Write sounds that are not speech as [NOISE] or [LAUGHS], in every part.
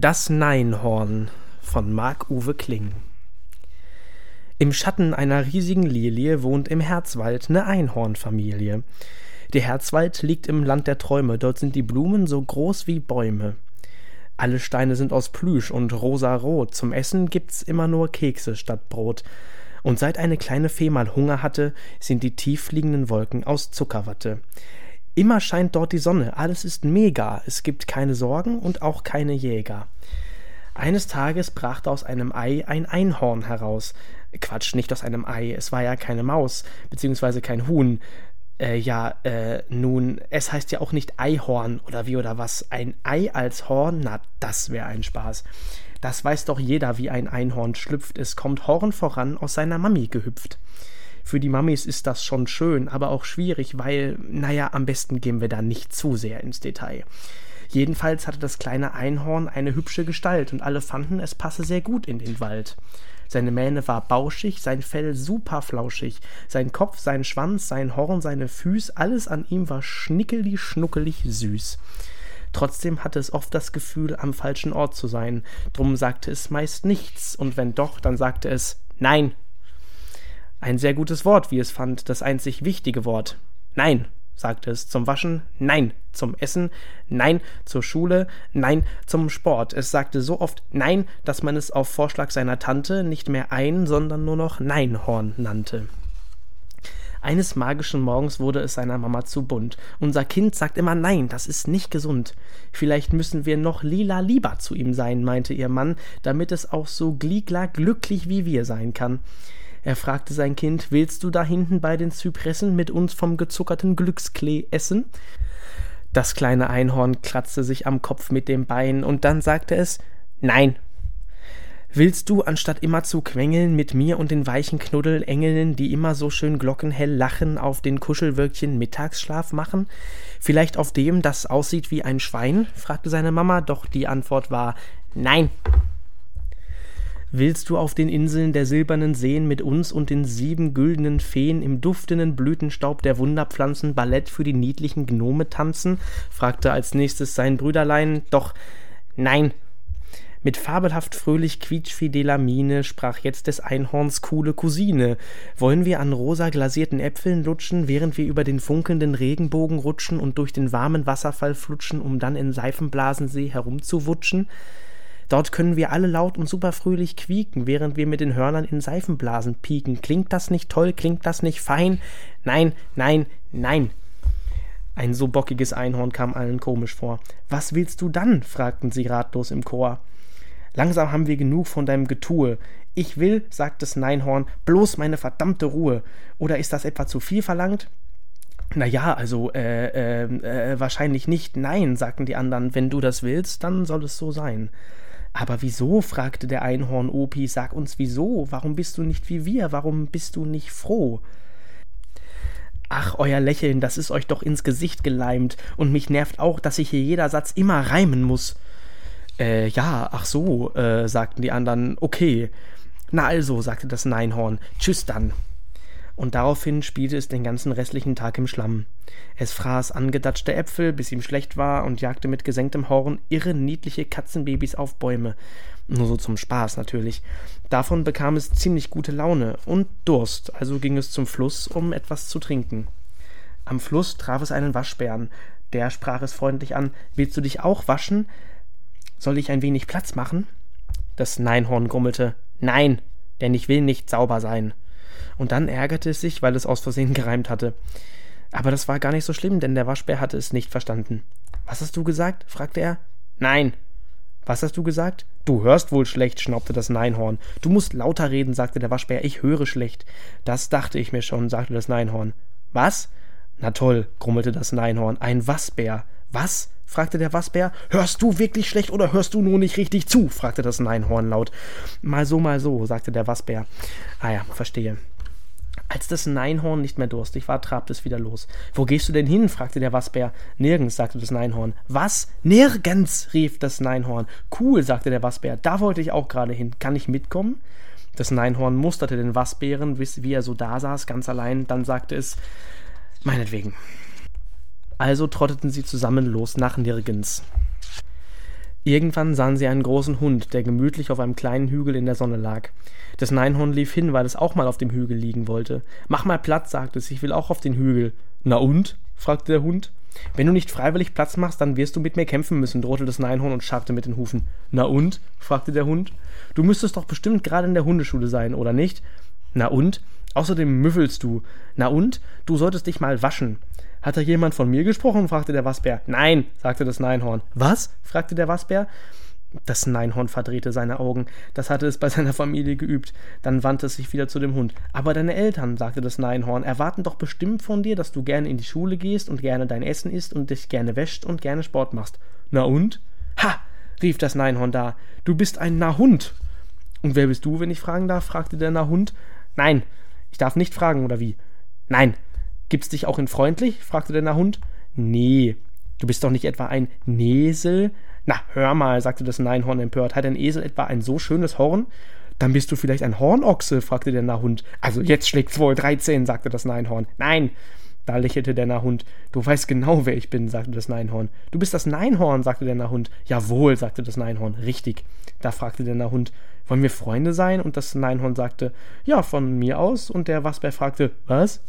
Das Neinhorn von Marc-Uwe Kling Im Schatten einer riesigen Lilie wohnt im Herzwald ne Einhornfamilie. Der Herzwald liegt im Land der Träume, dort sind die Blumen so groß wie Bäume. Alle Steine sind aus Plüsch und rosarot, zum Essen gibt's immer nur Kekse statt Brot. Und seit eine kleine Fee mal Hunger hatte, sind die tiefliegenden Wolken aus Zuckerwatte. Immer scheint dort die Sonne, alles ist mega, es gibt keine Sorgen und auch keine Jäger. Eines Tages brach aus einem Ei ein Einhorn heraus. Quatsch, nicht aus einem Ei, es war ja keine Maus, beziehungsweise kein Huhn. Äh, ja, äh, nun, es heißt ja auch nicht Eihorn oder wie oder was. Ein Ei als Horn, na, das wäre ein Spaß. Das weiß doch jeder, wie ein Einhorn schlüpft. Es kommt Horn voran aus seiner Mami gehüpft. Für die Mamis ist das schon schön, aber auch schwierig, weil, naja, am besten gehen wir da nicht zu sehr ins Detail. Jedenfalls hatte das kleine Einhorn eine hübsche Gestalt und alle fanden, es passe sehr gut in den Wald. Seine Mähne war bauschig, sein Fell super flauschig, sein Kopf, sein Schwanz, sein Horn, seine Füß, alles an ihm war schnickeli schnuckelig süß. Trotzdem hatte es oft das Gefühl, am falschen Ort zu sein, drum sagte es meist nichts, und wenn doch, dann sagte es Nein, ein sehr gutes Wort, wie es fand, das einzig wichtige Wort. Nein, sagte es zum Waschen, nein zum Essen, nein zur Schule, nein zum Sport. Es sagte so oft nein, dass man es auf Vorschlag seiner Tante nicht mehr ein, sondern nur noch Neinhorn nannte. Eines magischen Morgens wurde es seiner Mama zu bunt. Unser Kind sagt immer Nein, das ist nicht gesund. Vielleicht müssen wir noch lila lieber zu ihm sein, meinte ihr Mann, damit es auch so gliegla glücklich wie wir sein kann. Er fragte sein Kind, willst du da hinten bei den Zypressen mit uns vom gezuckerten Glücksklee essen? Das kleine Einhorn kratzte sich am Kopf mit dem Bein, und dann sagte es Nein. Willst du, anstatt immer zu quengeln, mit mir und den weichen Knuddelengeln, die immer so schön glockenhell lachen, auf den Kuschelwölkchen Mittagsschlaf machen? Vielleicht auf dem, das aussieht wie ein Schwein? fragte seine Mama, doch die Antwort war Nein. Willst du auf den Inseln der silbernen Seen mit uns und den sieben güldenen Feen im duftenden Blütenstaub der Wunderpflanzen Ballett für die niedlichen Gnome tanzen? fragte als nächstes sein Brüderlein. Doch nein. Mit fabelhaft fröhlich quietschfideler Miene sprach jetzt des Einhorns coole Cousine. Wollen wir an rosa glasierten Äpfeln lutschen, während wir über den funkelnden Regenbogen rutschen und durch den warmen Wasserfall flutschen, um dann in Seifenblasensee herumzuwutschen? Dort können wir alle laut und super fröhlich quieken, während wir mit den Hörnern in Seifenblasen pieken. Klingt das nicht toll? Klingt das nicht fein? Nein, nein, nein. Ein so bockiges Einhorn kam allen komisch vor. Was willst du dann? fragten sie ratlos im Chor. Langsam haben wir genug von deinem Getue. Ich will, sagte das Neinhorn, bloß meine verdammte Ruhe. Oder ist das etwa zu viel verlangt? Na ja, also äh, äh, äh, wahrscheinlich nicht. Nein, sagten die anderen. Wenn du das willst, dann soll es so sein. Aber wieso? fragte der Einhorn Opi, sag uns wieso? Warum bist du nicht wie wir? Warum bist du nicht froh? Ach, euer Lächeln, das ist euch doch ins Gesicht geleimt, und mich nervt auch, dass sich hier jeder Satz immer reimen muss. Äh, ja, ach so, äh, sagten die anderen, okay. Na also, sagte das Neinhorn, tschüss dann und daraufhin spielte es den ganzen restlichen Tag im Schlamm. Es fraß angedatschte Äpfel, bis ihm schlecht war, und jagte mit gesenktem Horn irre niedliche Katzenbabys auf Bäume. Nur so zum Spaß natürlich. Davon bekam es ziemlich gute Laune und Durst, also ging es zum Fluss, um etwas zu trinken. Am Fluss traf es einen Waschbären. Der sprach es freundlich an: Willst du dich auch waschen? Soll ich ein wenig Platz machen? Das Neinhorn grummelte: Nein, denn ich will nicht sauber sein und dann ärgerte es sich, weil es aus Versehen [LAUGHS] gereimt hatte. Aber das war gar nicht so schlimm, denn der Waschbär hatte es nicht verstanden. Was hast du gesagt? fragte er. Nein. Was hast du gesagt? Du hörst wohl schlecht, schnaubte das Neinhorn. Du musst lauter reden, sagte der Waschbär. Ich höre schlecht. Das dachte ich mir schon, sagte das Neinhorn. Was? Na toll, grummelte das Neinhorn. Ein Wasbär. Was? fragte der Wasbär. Hörst du wirklich schlecht oder hörst du nur nicht richtig zu? fragte das Neinhorn laut. Mal so, mal so, sagte der Wasbär. Ah ja, verstehe. Als das Neinhorn nicht mehr durstig war, trabte es wieder los. Wo gehst du denn hin? fragte der Wasbär. Nirgends, sagte das Neinhorn. Was? Nirgends, rief das Neinhorn. Cool, sagte der Wasbär. Da wollte ich auch gerade hin. Kann ich mitkommen? Das Neinhorn musterte den Wasbären, wie er so da saß, ganz allein. Dann sagte es: Meinetwegen. Also trotteten sie zusammen los nach Nirgends. Irgendwann sahen sie einen großen Hund, der gemütlich auf einem kleinen Hügel in der Sonne lag. Das Neinhorn lief hin, weil es auch mal auf dem Hügel liegen wollte. Mach mal Platz, sagte es, ich will auch auf den Hügel. Na und? fragte der Hund. Wenn du nicht freiwillig Platz machst, dann wirst du mit mir kämpfen müssen, drohte das Neinhorn und scharrte mit den Hufen. Na und? fragte der Hund. Du müsstest doch bestimmt gerade in der Hundeschule sein, oder nicht? Na und? Außerdem müffelst du. Na und? Du solltest dich mal waschen. Hat da jemand von mir gesprochen? fragte der Wasbär. Nein, sagte das Neinhorn. Was? fragte der Wasbär. Das Neinhorn verdrehte seine Augen. Das hatte es bei [LAUGHS] seiner Familie geübt. Dann wandte es sich wieder zu dem Hund. Aber deine Eltern, sagte das Neinhorn, erwarten doch bestimmt von dir, dass du gerne in die Schule gehst und gerne dein Essen isst und dich gerne wäscht und gerne Sport machst. Na und? Ha! rief das Neinhorn da. Du bist ein Nahhund. Und wer bist du, wenn ich fragen darf? fragte der Nahhund. Nein, ich darf nicht fragen, oder wie? Nein. Gibt's dich auch in freundlich? fragte der Nahhund. Nee. Du bist doch nicht etwa ein Nesel? Na, hör mal, sagte das Neinhorn empört. Hat ein Esel etwa ein so schönes Horn? Dann bist du vielleicht ein Hornochse, fragte der Nahhund. Also jetzt schlägt's wohl dreizehn, sagte das Neinhorn. Nein, da lächelte der Nahhund. Du weißt genau, wer ich bin, sagte das Neinhorn. Du bist das Neinhorn, sagte der Nahhund. Jawohl, sagte das Neinhorn. Richtig. Da fragte der Nahhund, wollen wir Freunde sein? Und das Neinhorn sagte, ja, von mir aus. Und der Wasbär fragte, was?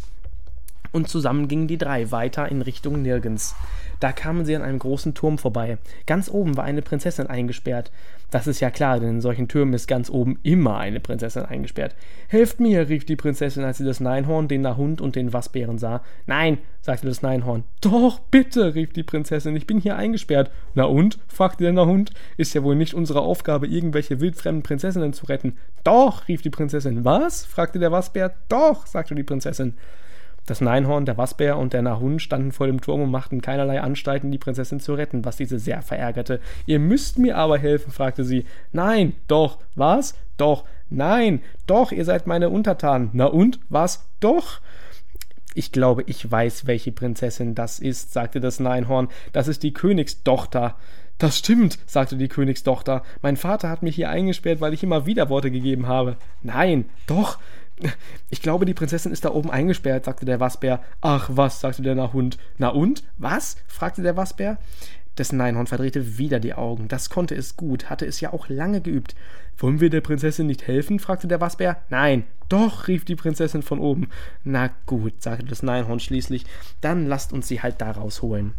Und zusammen gingen die drei weiter in Richtung nirgends. Da kamen sie an einem großen Turm vorbei. Ganz oben war eine Prinzessin eingesperrt. Das ist ja klar, denn in solchen Türmen ist ganz oben immer eine Prinzessin eingesperrt. Helft mir, rief die Prinzessin, als sie das Neinhorn, den Nahhund und den Wasbären sah. Nein, sagte das Neinhorn. Doch, bitte, rief die Prinzessin, ich bin hier eingesperrt. Na und? fragte der Nahhund. Ist ja wohl nicht unsere Aufgabe, irgendwelche wildfremden Prinzessinnen zu retten. Doch, rief die Prinzessin. Was? fragte der Wasbär. Doch, sagte die Prinzessin. Das Neinhorn, der Wasbär und der Nahun standen vor dem Turm und machten keinerlei Anstalten, die Prinzessin zu retten, was diese sehr verärgerte. Ihr müsst mir aber helfen, fragte sie. Nein, doch, was? Doch, nein, doch, ihr seid meine Untertanen. Na und, was? Doch? Ich glaube, ich weiß, welche Prinzessin das ist, sagte das Neinhorn. Das ist die Königstochter. Das stimmt, sagte die Königstochter. Mein Vater hat mich hier eingesperrt, weil ich immer Widerworte gegeben habe. Nein, doch, ich glaube, die Prinzessin ist da oben eingesperrt, sagte der Wasbär. Ach was, sagte der Nahhund. Na und? Was? fragte der Wasbär. Das Neinhorn verdrehte wieder die Augen. Das konnte es gut, hatte es ja auch lange geübt. Wollen wir der Prinzessin nicht helfen? fragte der Wasbär. Nein, doch, rief die Prinzessin von oben. Na gut, sagte das Neinhorn schließlich. Dann lasst uns sie halt da rausholen.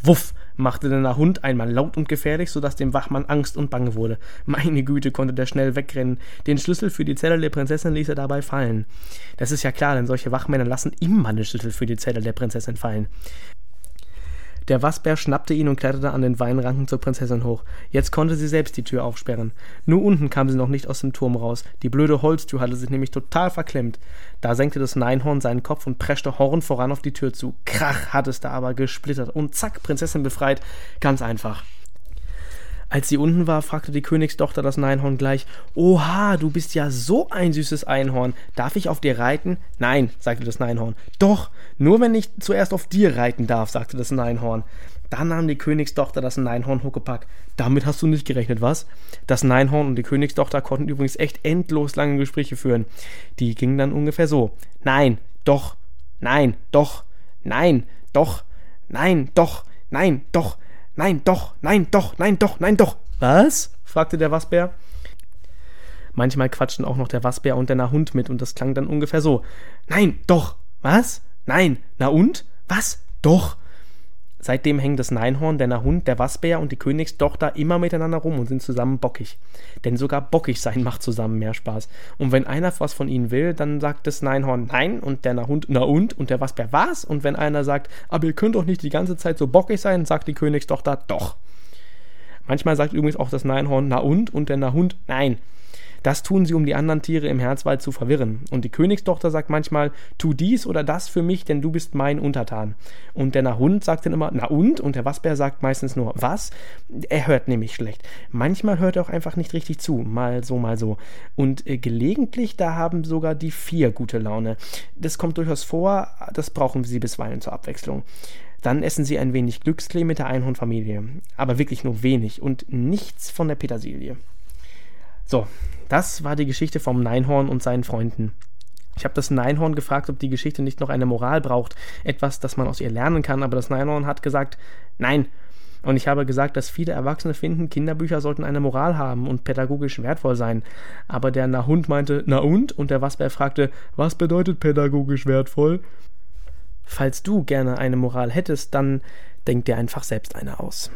Wuff, machte der Hund einmal laut und gefährlich, sodass dem Wachmann Angst und Bange wurde. Meine Güte, konnte der schnell wegrennen. Den Schlüssel für die Zelle der Prinzessin ließ er dabei fallen. Das ist ja klar, denn solche Wachmänner lassen immer den Schlüssel für die Zelle der Prinzessin fallen. Der Wasbär schnappte ihn und kletterte an den Weinranken zur Prinzessin hoch. Jetzt konnte sie selbst die Tür aufsperren. Nur unten kam sie noch nicht aus dem Turm raus. Die blöde Holztür hatte sich nämlich total verklemmt. Da senkte das Neinhorn seinen Kopf und preschte Horn voran auf die Tür zu. Krach hat es da aber gesplittert und zack, Prinzessin befreit. Ganz einfach. Als sie unten war, fragte die Königstochter das Neinhorn gleich: Oha, du bist ja so ein süßes Einhorn. Darf ich auf dir reiten? Nein, sagte das Neinhorn. Doch, nur wenn ich zuerst auf dir reiten darf, sagte das Neinhorn. Da nahm die Königstochter das Neinhorn Huckepack. Damit hast du nicht gerechnet, was? Das Neinhorn und die Königstochter konnten übrigens echt endlos lange Gespräche führen. Die gingen dann ungefähr so: Nein, doch, nein, doch, nein, doch, nein, doch, nein, doch, Nein, doch, nein, doch, nein, doch, nein, doch. Was? fragte der Wasbär. Manchmal quatschten auch noch der Wasbär und der Nahhund mit und das klang dann ungefähr so. Nein, doch. Was? Nein. Na und? Was? Doch. Seitdem hängen das Neinhorn, der Nahhund, der Wasbär und die Königstochter immer miteinander rum und sind zusammen bockig. Denn sogar bockig sein macht zusammen mehr Spaß. Und wenn einer was von ihnen will, dann sagt das Neinhorn nein und der Nahhund na und und der Wasbär was. Und wenn einer sagt, aber ihr könnt doch nicht die ganze Zeit so bockig sein, sagt die Königstochter doch. Manchmal sagt übrigens auch das Neinhorn na und und der Nahhund nein. Das tun sie, um die anderen Tiere im Herzwald zu verwirren. Und die Königstochter sagt manchmal, tu dies oder das für mich, denn du bist mein Untertan. Und der Hund sagt dann immer, na und? Und der Wasbär sagt meistens nur, was? Er hört nämlich schlecht. Manchmal hört er auch einfach nicht richtig zu, mal so, mal so. Und äh, gelegentlich, da haben sogar die vier gute Laune. Das kommt durchaus vor, das brauchen sie bisweilen zur Abwechslung. Dann essen sie ein wenig Glücksklee mit der Einhornfamilie. Aber wirklich nur wenig und nichts von der Petersilie. So, das war die Geschichte vom Neinhorn und seinen Freunden. Ich habe das Neinhorn gefragt, ob die Geschichte nicht noch eine Moral braucht, etwas, das man aus ihr lernen kann, aber das Neinhorn hat gesagt, nein. Und ich habe gesagt, dass viele Erwachsene finden, Kinderbücher sollten eine Moral haben und pädagogisch wertvoll sein. Aber der Na-Hund meinte, na und? Und der Wasbär fragte, was bedeutet pädagogisch wertvoll? Falls du gerne eine Moral hättest, dann denk dir einfach selbst eine aus.